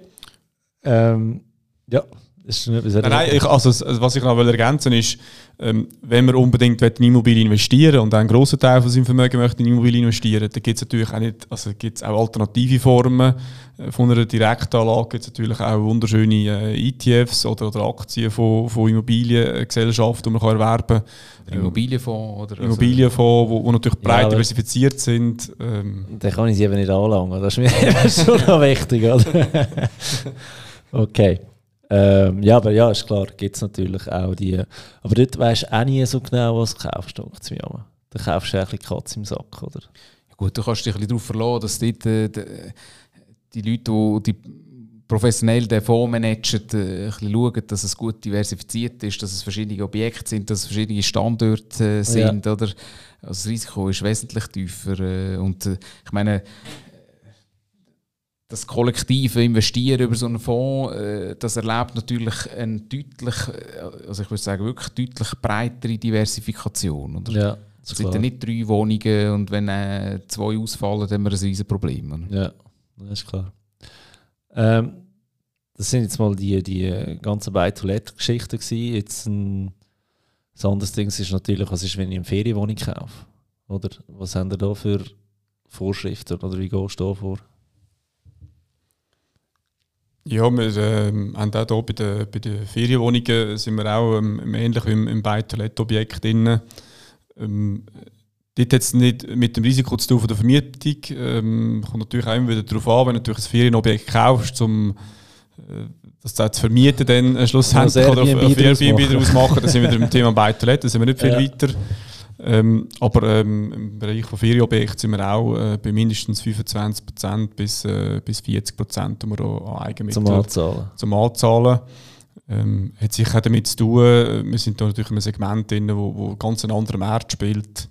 Ähm, ja, nein, nein ich, also, was ich noch ergänzen will, ist, ähm, wenn man unbedingt in Immobilien investieren und einen grossen Teil von seinem Vermögen möchte in Immobilien investieren, dann gibt es natürlich auch nicht, also gibt's auch alternative Formen äh, von einer Direktanlage, gibt es natürlich auch wunderschöne äh, ETFs oder, oder Aktien von, von Immobiliengesellschaften, die man kann erwerben kann. Immobilienfonds oder also Immobilienfonds, wo, wo natürlich breit ja, diversifiziert sind. Ähm. Dann kann ich sie eben nicht anlangen, das ist mir schon noch wichtig. Oder? okay. Ähm, ja, aber ja, ist klar, gibt es natürlich auch die. Aber dort weißt du auch nie so genau, was du kaufst, denkt mir. Da kaufst du ein bisschen Katze im Sack, oder? Ja, gut, du kannst dich ein bisschen darauf verlassen, dass dort, äh, die, die Leute, die, die professionell den Fonds managen, äh, ein bisschen schauen, dass es gut diversifiziert ist, dass es verschiedene Objekte sind, dass es verschiedene Standorte äh, sind. Ja. Oder? Also das Risiko ist wesentlich tiefer. Äh, und äh, ich meine, das kollektive Investieren über so einen Fonds, äh, das erlaubt natürlich eine deutlich, äh, also ich würde sagen, wirklich deutlich breitere Diversifikation. Oder? Ja, es sind ja nicht drei Wohnungen und wenn äh, zwei ausfallen, dann haben wir ein riesiges Problem. Oder? Ja, das ist klar. Ähm, das sind jetzt mal die, die ganzen Buy-to-Let-Geschichten Jetzt ein, ein anderes Ding ist natürlich, was ist, wenn ich eine Ferienwohnung kaufe? Oder was haben ihr da für Vorschriften oder wie gehst du da vor? Ja, wir ähm, haben auch hier bei den, bei den Ferienwohnungen sind wir auch ähm, ähnlich wie im, im Buy-to-Let-Objekt drin. Ähm, dort hat es nicht mit dem Risiko zu tun von der Vermietung. Ähm, kommt natürlich auch immer wieder darauf an, wenn du natürlich ein Ferienobjekt kaufst, um äh, das zu vermieten, dann schlussendlich oder auf, auf Airbnb daraus machen. Da sind wir wieder im Thema Buy-to-Let, da sind wir nicht viel ja. weiter. Ähm, aber ähm, im Bereich von Ferienobjekten sind wir auch äh, bei mindestens 25% bis, äh, bis 40%, die wir an Eigenmitteln zum Anzahlen. Zum Anzahlen. Ähm, hat sicher auch damit zu tun, äh, wir sind da natürlich in einem Segment drin, wo, wo ganz einen anderen Markt spielt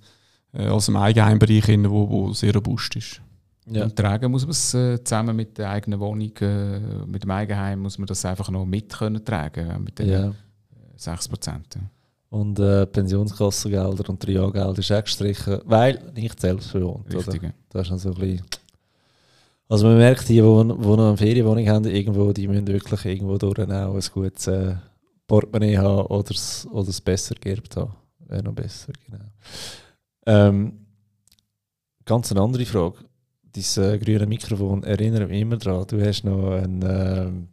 äh, als im Eigenheimbereich, drin, wo, wo sehr robust ist. Ja. Und tragen muss man es äh, zusammen mit der eigenen Wohnung, äh, mit dem Eigenheim, muss man das einfach noch mit können tragen, mit den ja. 6%. Und äh, Pensionskassengelder und Triagelder ist auch gestrichen, weil nicht selbst bewohnt. Richtig. Oder? Das ist also ein bisschen also man merkt, die, die, die noch eine Ferienwohnung haben, irgendwo, die müssen wirklich irgendwo durch auch ein gutes äh, Portemonnaie haben oder es, oder es besser geerbt haben. Wäre noch besser, genau. Ähm, ganz eine andere Frage. Dieses äh, grüne Mikrofon erinnert mich immer daran, du hast noch ein...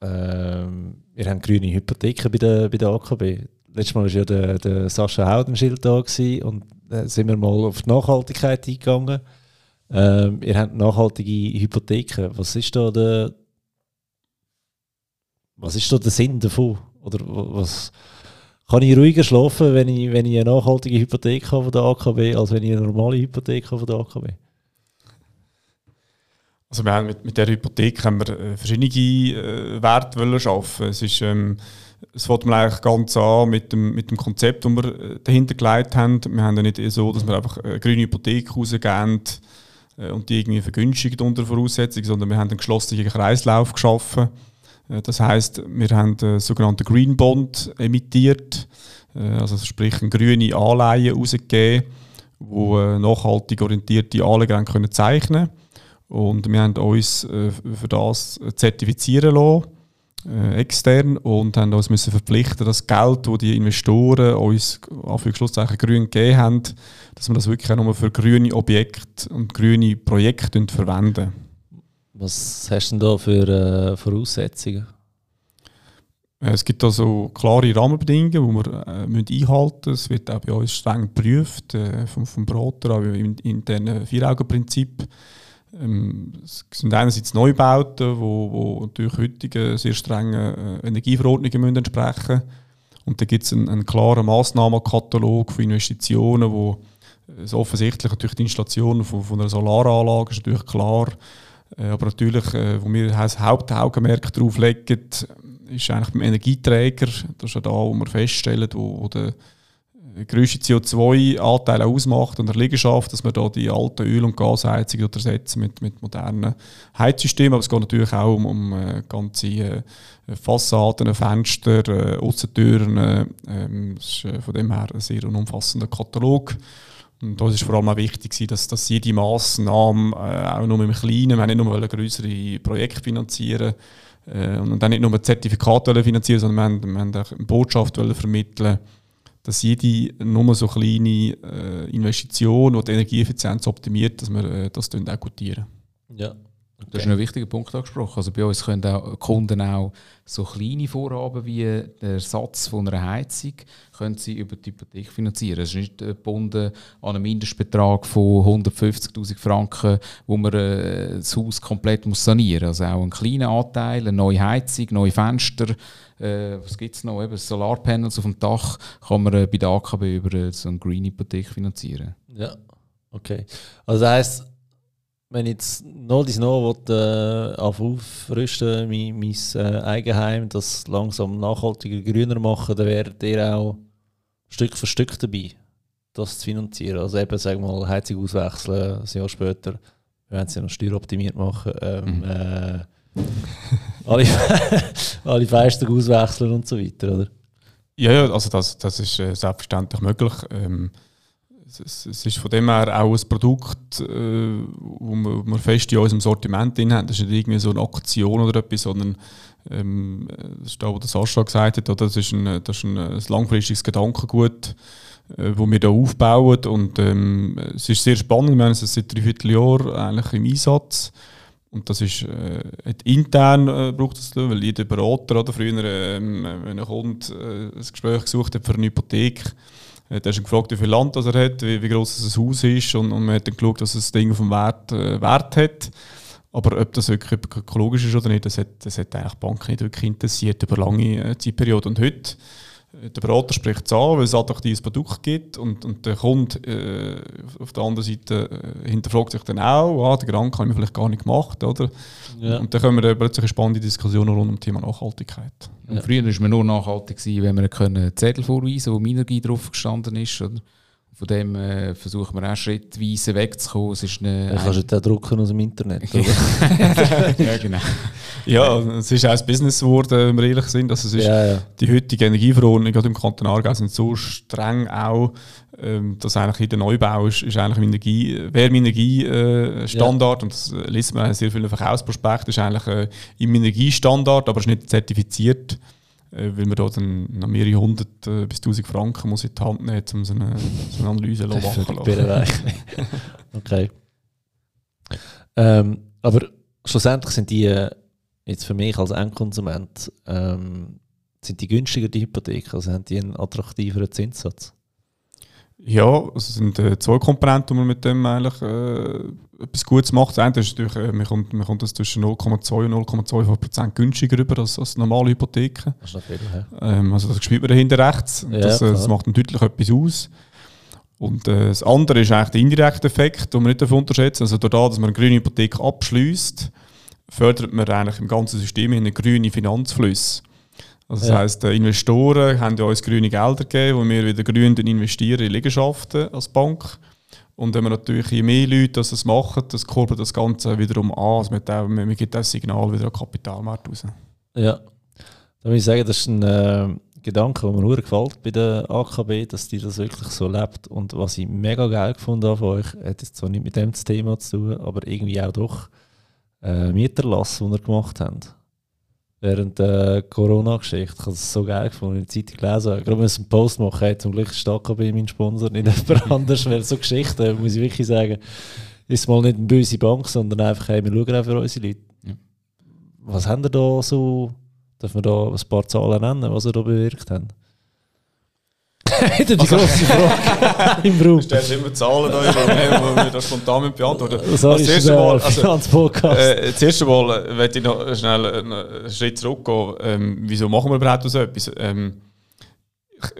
Ähm, wir haben grüne Hypotheken bei der, bei der AKB. Letztes Mal war ja der, der Sascha Haudenschild da und da sind wir mal auf die Nachhaltigkeit eingegangen. Ähm, ihr habt nachhaltige Hypotheken. Was ist da der, was ist da der Sinn davon? Oder was, kann ich ruhiger schlafen, wenn ich, wenn ich eine nachhaltige Hypothek habe von der AKB, als wenn ich eine normale Hypothek habe von der AKB? Also wir haben mit, mit der Hypothek haben wir äh, verschiedene äh, Werte wollen schaffen. Es ist ähm, es fängt man eigentlich ganz an mit dem, mit dem Konzept, das wir äh, dahinter gelegt haben. Wir haben ja nicht so, dass wir einfach eine grüne Hypothek rausgeben äh, und die irgendwie vergünstigt unter Voraussetzung, sondern wir haben einen geschlossenen Kreislauf geschaffen. Das heißt, wir haben einen sogenannten Green Bond emittiert, also sprich eine grüne Anleihe rausgegeben, äh, nachhaltig orientierte Anleger zeichnen können und wir haben uns äh, für das zertifizieren lassen, äh, extern, und haben uns müssen verpflichten, das Geld, das die Investoren uns Anführungszeichen grün gegeben haben, dass wir das wirklich auch nur für grüne Objekte und grüne Projekte verwenden. Was hast du denn da für äh, Voraussetzungen? Äh, es gibt also klare Rahmenbedingungen, die wir äh, müssen einhalten müssen. Es wird auch bei uns streng geprüft, äh, vom, vom Berater, auch im internen Vier-Augen-Prinzip. Ähm, es sind einerseits Neubauten, wo, wo natürlich heutigen sehr strengen äh, Energieverordnungen müssen entsprechen Und dann gibt es einen, einen, klaren Massnahmenkatalog für Investitionen, wo äh, offensichtlich natürlich die Installation von, von einer Solaranlage ist natürlich klar. Äh, aber natürlich, wo wir das Hauptaugenmerk darauf legen, ist eigentlich beim Energieträger, das ist ja da, wo wir feststellen, wo, wo der grösste CO2-Anteil ausmacht an der Liegenschaft, dass wir da die alten Öl- und Gasheizungen ersetzen mit, mit modernen Heizsystemen. Aber es geht natürlich auch um, um äh, ganze äh, Fassaden, Fenster, äh, Aussentüren. Ähm, das ist äh, von dem her ein sehr umfassender Katalog. Und da ist vor allem auch wichtig, dass, dass jede Massnahme äh, auch nur im Kleinen, wir nicht nur größere Projekte finanzieren äh, und dann nicht nur Zertifikate finanzieren, sondern wir haben, wir haben eine Botschaft vermitteln dass jede nur so kleine äh, Investition, die die Energieeffizienz optimiert, dass wir äh, das auch gutieren. Ja. Okay. Du hast einen wichtigen Punkt angesprochen. Also bei uns können auch Kunden auch so kleine Vorhaben wie der Ersatz von einer Heizung können sie über die Hypothek finanzieren. Es ist nicht gebunden an einen Mindestbetrag von 150'000 Franken, wo man äh, das Haus komplett muss sanieren muss. Also auch ein kleiner Anteil, eine neue Heizung, neue Fenster, äh, was gibt es noch? Eben Solarpanels auf dem Dach kann man äh, bei der AKB über äh, so eine Green-Hypothek finanzieren. Ja, okay. Also das heisst, wenn ich jetzt noch dies noch will, äh, aufrüsten, mein, mein äh, Eigenheim, das langsam nachhaltiger, grüner machen, dann wäre ihr auch Stück für Stück dabei, das zu finanzieren. Also eben, sagen wir mal, Heizung auswechseln, ein Jahr später, wenn sie noch steueroptimiert machen, ähm, mhm. äh, alle, alle Fenster auswechseln und so weiter, oder? Ja, ja also das, das ist äh, selbstverständlich möglich. Ähm, es, es, ist von dem her auch ein Produkt, äh, wo, wir, wir fest in unserem Sortiment drin haben. Das ist nicht irgendwie so eine Aktion oder etwas, sondern ähm, das ist da, was Sascha gesagt hat, oder? das ist ein, das ist ein, ein langfristiges Gedankengut, äh, wo wir da aufbauen und ähm, es ist sehr spannend, wir haben es seit drei Vierteljahren eigentlich im Einsatz und das ist äh, intern äh, braucht es, weil jeder Berater oder früher, äh, wenn ein Kunde äh, ein Gespräch gesucht hat für eine Hypothek, äh, der ist gefragt, wie viel Land das er hat, wie, wie groß das Haus ist und, und man hat dann geschaut, dass das Ding auf dem Wert, äh, Wert hat. Aber ob das wirklich ökologisch ist oder nicht, das hat, das hat eigentlich die Bank nicht wirklich interessiert über lange äh, Zeitperioden. Und heute der Berater spricht es an, weil es ein attraktives Produkt gibt und, und der Kunde äh, auf der anderen Seite äh, hinterfragt sich dann auch, ah, den Gedanken habe ich vielleicht gar nicht gemacht, oder? Ja. Und dann kommen wir plötzlich eine spannende Diskussion rund um das Thema Nachhaltigkeit. Ja. Früher war man nur nachhaltig, wenn wir Zettel vorweisen wo Minergie drauf gestanden ist, oder? Von dem äh, versuchen wir auch schrittweise wegzukommen. Es ist eine, ja, kannst du den drucken aus dem Internet, oder? ja, genau. Ja, es ist auch ein Business geworden, wenn wir ehrlich sind. Also es ist ja, ja. Die heutige Energieverordnung gerade im Kanton Aargau sind so streng auch, ähm, dass eigentlich in der Neubau ist, ist eigentlich Energie, Wärmeenergiestandard äh, und das liest man in sehr vielen Verkaufsprospekten, ist eigentlich äh, im Energiestandard, aber ist nicht zertifiziert. Äh, weil man da dann noch mehrere hundert äh, bis tausend Franken muss in die Hand nehmen, um so eine, so eine Analyse zu machen Okay. Ähm, aber schlussendlich sind die äh, jetzt für mich als Endkonsument ähm, sind die günstiger die Hypothek, also haben die einen attraktiveren Zinssatz? Ja, es sind äh, zwei Komponenten, die man mit dem eigentlich äh, etwas Gutes macht. Das eine ist natürlich, äh, man, kommt, man kommt das zwischen 0,2 und 0,25 Prozent günstiger rüber als, als normale Hypotheken. Das ist viel, ja. ähm, Also das spielt man dahinter rechts. Ja, das, äh, das, macht dann deutlich etwas aus. Und äh, das andere ist eigentlich der indirekte Effekt, den man nicht unterschätzen Also dadurch, dass man eine grüne Hypothek abschließt, fördert man eigentlich im ganzen System eine grüne Finanzflüsse. Also das ja. heisst, die Investoren haben ja uns grüne Gelder gegeben, wo wir wieder grün investieren in Liegenschaften als Bank. Und wenn man natürlich je mehr Leute das machen, das kurbelt das Ganze wiederum an. Also man, auch, man gibt das Signal wieder an den Kapitalmarkt raus. Ja, da muss ich sagen, das ist ein äh, Gedanke, der mir sehr gefällt bei der AKB, dass die das wirklich so lebt. Und was ich mega geil gefunden habe von euch, hat jetzt zwar nicht mit dem Thema zu tun, aber irgendwie auch doch äh, Mieterlass, den ihr gemacht habt während der Corona-Geschichte. Ich habe es so geil gefunden, in der Zeitung gelesen. Wir müssen einen Post machen. Hey, zum Glück ist bei mein Sponsor, nicht jemand anderes. Weil so Geschichten, muss ich wirklich sagen, ist mal nicht eine böse Bank, sondern einfach, hey, wir schauen auch für unsere Leute. Ja. Was haben wir da so, darf man da ein paar Zahlen nennen, was ihr da bewirkt habt? Wieder die grosse Frage im Raum. Du stellst immer Zahlen da, wo wir das spontan mit beantworten. Sorry, das erste Mal, also, äh, das erste Mal äh, ich noch schnell einen Schritt zurückgehen. Ähm, wieso machen wir überhaupt so etwas? Ähm,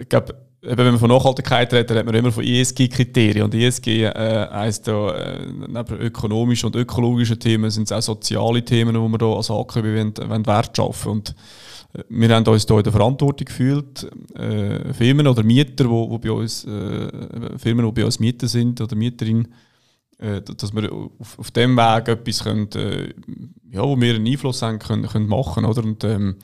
ich glaube, wenn man von Nachhaltigkeit redet, dann hat man immer von ESG-Kriterien. Und ESG äh, heisst ja, äh, neben ökonomischen und ökologischen Themen sind es auch soziale Themen, wo wir da als AKB wollen, wollen Wert schaffen wollen wir haben uns hier in der Verantwortung gefühlt, äh, Firmen oder Mieter, wo, wo bei uns, äh, Firmen, die bei uns Mieter sind oder Mieterinnen, äh, dass wir auf, auf dem Weg etwas können, äh, ja, wo wir einen Einfluss haben können, können machen? Und, ähm,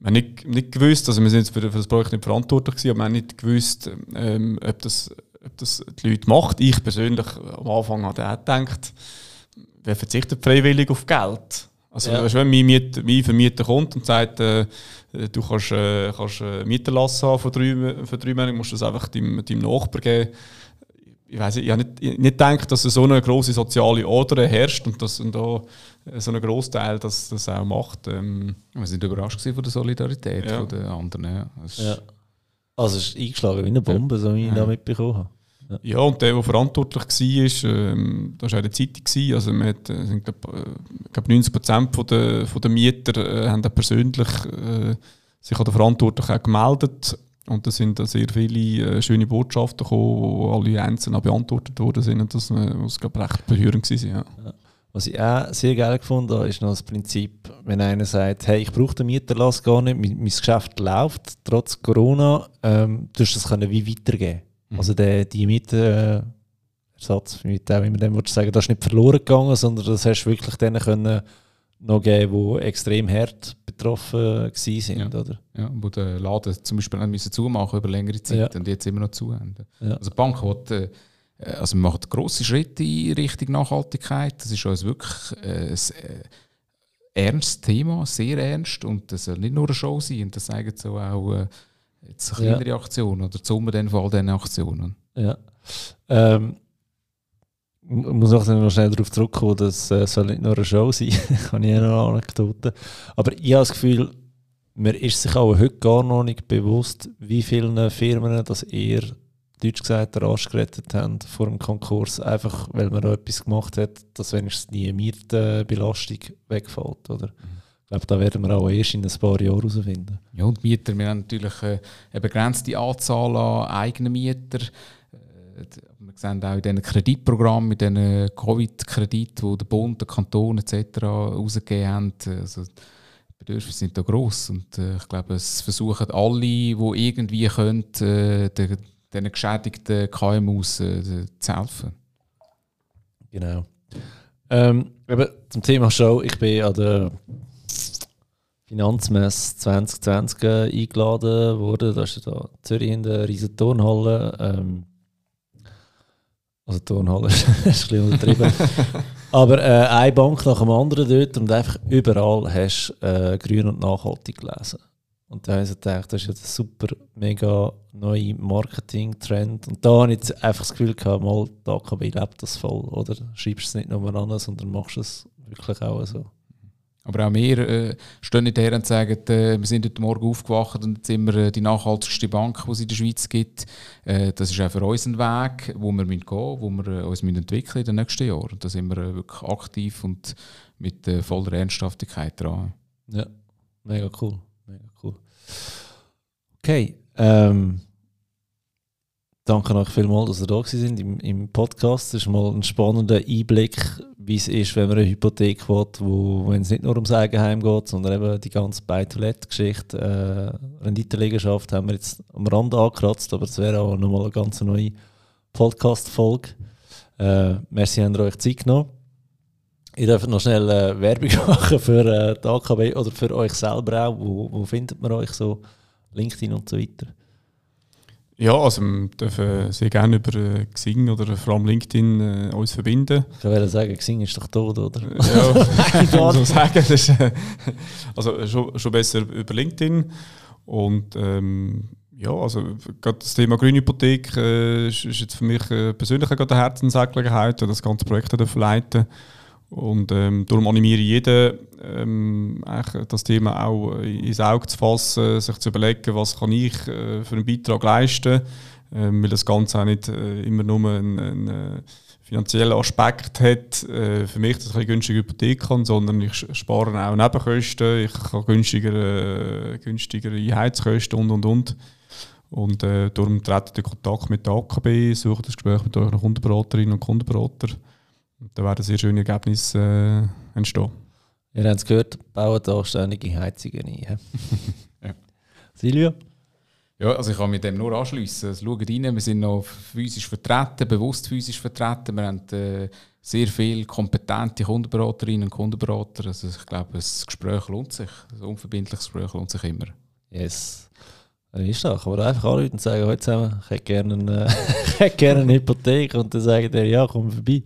wir haben nicht, nicht gewusst, also wir sind jetzt für, für das Projekt nicht verantwortlich gewesen, aber wir haben nicht gewusst, ähm, ob, das, ob das die Leute macht. Ich persönlich am Anfang habe auch gedacht, wer verzichtet freiwillig auf Geld? Also ja. wenn mein, Mieter, mein Vermieter kommt und sagt, äh, du kannst, äh, kannst äh, Mieterlass haben für drei, für drei Monate, musst du das einfach deinem, deinem Nachbar geben. Ich, weiss, ich habe nicht, nicht gedacht, dass so eine große soziale Order herrscht und dass da so ein Großteil das, das auch macht. Ähm. Wir sind überrascht von der Solidarität ja. von den anderen. Ja. ja. Also es ist eingeschlagen wie eine Bombe, so wie ich ja. da mitbekommen habe. Ja. ja, und der, der verantwortlich war, ähm, das war auch eine Zeitung. Also, wir hat, äh, sind, glaub, äh, glaub 90 Prozent von der, von der Mieter äh, haben persönlich äh, sich an der Verantwortung gemeldet. Und da sind sehr viele äh, schöne Botschaften gekommen, wo alle einzeln beantwortet worden sind. Und das muss glaub, recht berührend war. Ja. Was ich auch sehr geil gefunden habe, ist noch das Prinzip, wenn einer sagt, hey, ich brauche den Mieterlass gar nicht, mein, mein Geschäft läuft trotz Corona, ähm, du das können wie weitergeben. Mhm. Also der, die Mieterersatz, äh, wie man dem sagen das ist nicht verloren gegangen, sondern das hast du wirklich denen können noch geben, die extrem hart betroffen waren, ja. oder? Ja, wo der Laden zum Beispiel nicht müssen zumachen über längere Zeit ja. und jetzt immer noch zu haben. Ja. Also die Bank hat, äh, also macht grosse Schritte in Richtung Nachhaltigkeit. Das ist uns wirklich äh, ein äh, ernstes Thema, sehr ernst und das soll nicht nur eine Show sein und das sagen so auch äh, Jetzt eine kleinere ja. Aktion oder die Summe dann von all diesen Aktionen. Ja. Ähm, muss auch noch schnell darauf zurückkommen, dass äh, soll nicht nur eine Show sein. kann ich noch Anekdote. Aber ich habe das Gefühl, mir ist sich auch heute gar noch nicht bewusst, wie viele Firmen das eher deutsch gesagt den Arsch gerettet haben vor dem Konkurs, einfach weil man etwas gemacht hat, dass wenigstens die Mietbelastung wegfällt. Oder? Mhm. Ich glaube, da werden wir auch erst in ein paar Jahren herausfinden. Ja, und Mieter, wir haben natürlich äh, eine begrenzte Anzahl an eigenen Mietern. Wir sehen auch in diesen Kreditprogrammen, in diesen Covid-Krediten, die der Bund, der Kanton etc. ausgegeben haben. Also, die Bedürfnisse sind da gross. Und äh, ich glaube, es versuchen alle, die irgendwie können, äh, den geschädigten KMUs äh, zu helfen. Genau. Ähm, eben zum Thema Show. Ich bin an der Finanzmesse 2020 äh, eingeladen worden. Da ist da Zürich in der riesen Turnhalle. Ähm, also Turnhalle ist, ein bisschen untertrieben. Aber äh, eine Bank nach dem anderen dort und einfach überall hast du äh, grün und nachhaltig gelesen. Und da habe ich gedacht, das ist jetzt ein super, mega neuer Marketing-Trend. Und da habe ich einfach das Gefühl gehabt, mal, da AKB lebt das voll. Oder schreibst du es nicht nur an, sondern machst es wirklich auch so. Aber auch wir äh, stehen nicht her und sagen, äh, wir sind heute Morgen aufgewacht und jetzt sind wir äh, die nachhaltigste Bank, die es in der Schweiz gibt. Äh, das ist auch für uns ein Weg, wo wir gehen müssen, wo wir äh, uns entwickeln in den nächsten Jahren. Und da sind wir äh, wirklich aktiv und mit voller Ernsthaftigkeit dran. Ja, mega cool. Mega cool. Okay, ähm, danke euch vielmals, dass ihr da sind im, im Podcast. Das ist mal ein spannender Einblick wie es ist, wenn man eine Hypothek hat, wo, wenn es nicht nur ums Eigenheim geht, sondern eben die ganze Buy-to-Let-Geschichte, äh, Renditeliegenschaft haben wir jetzt am Rand angekratzt, aber es wäre auch nochmal eine ganz neue Podcast-Folge. Äh, merci, habt ihr euch Zeit genommen. Ihr dürft noch schnell äh, Werbung machen für äh, die AKB oder für euch selber auch. Wo, wo findet man euch so? LinkedIn und so weiter. Ja, also wir dürfen sehr gerne über äh, Xing oder vor allem LinkedIn äh, uns verbinden. Ich würde sagen, Xing ist doch tot, oder? Ja, ich muss so sagen. Das ist, äh, also schon, schon besser über LinkedIn. Und ähm, ja, also gerade das Thema Grünhypothek äh, ist, ist jetzt für mich äh, persönlich eine Herzensangelegenheit, das ganze Projekt leiten. Und ähm, darum animiere ich jeden, ähm, das Thema auch ins Auge zu fassen, sich zu überlegen, was kann ich äh, für einen Beitrag leisten ähm, weil das Ganze auch nicht äh, immer nur einen, einen äh, finanziellen Aspekt hat, äh, für mich, dass ich eine günstige Hypothek habe, sondern ich spare auch Nebenkosten, ich habe günstigere, äh, günstigere Heizkosten und und und. Und äh, darum treten den Kontakt mit der AKB, suchen das Gespräch mit euren Kundenberaterinnen und Kundenberatern. Da werden sehr schöne Ergebnisse äh, entstehen. Ihr habt es gehört, bauen da ständige Heizungen ein. ja. Silvio? Ja, also ich kann mit dem nur anschließen. Also, schaut rein, wir sind noch physisch vertreten, bewusst physisch vertreten. Wir haben äh, sehr viele kompetente Kundenberaterinnen und Kundenberater. Also ich glaube, das Gespräch lohnt sich. Ein unverbindliches Gespräch lohnt sich immer. Yes. Dann ist das. Kann man einfach anrufen und sagen, heute zusammen, ich hätte gerne eine, ich hätte gerne eine Hypothek. Und dann sagen die, ja, komm vorbei.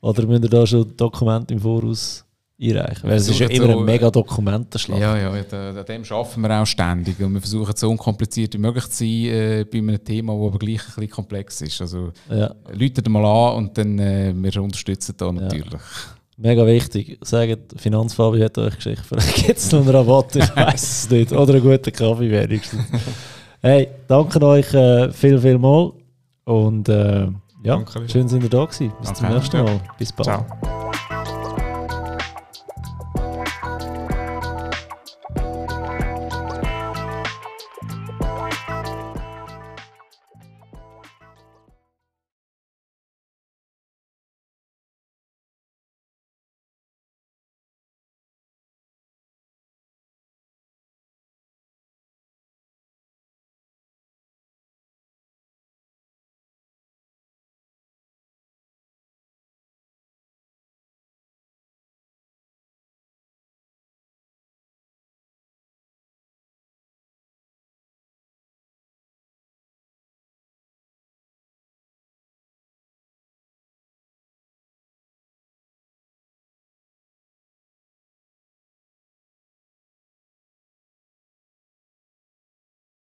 Oder müsst ihr da schon Dokumente im Voraus einreichen? Weil es ist ja immer so, ein mega Dokumentenschlag. Ja, ja, an dem arbeiten wir auch ständig. Und wir versuchen so unkompliziert wie möglich zu sein äh, bei einem Thema, das aber gleich ein bisschen komplex ist. Also ja. läutet mal an und dann äh, wir unterstützen da natürlich. Ja. Mega wichtig. Sagt, Finanzfabi hat euch geschickt. Vielleicht gibt es noch einen Rabatt, ich weiß es nicht. Oder einen guten Kaffee wenigstens. hey, danke euch äh, viel, viel mal. Und äh, ja, schön, dass ihr da gewesen. Bis Danke. zum nächsten Mal. Bis bald. Ciao.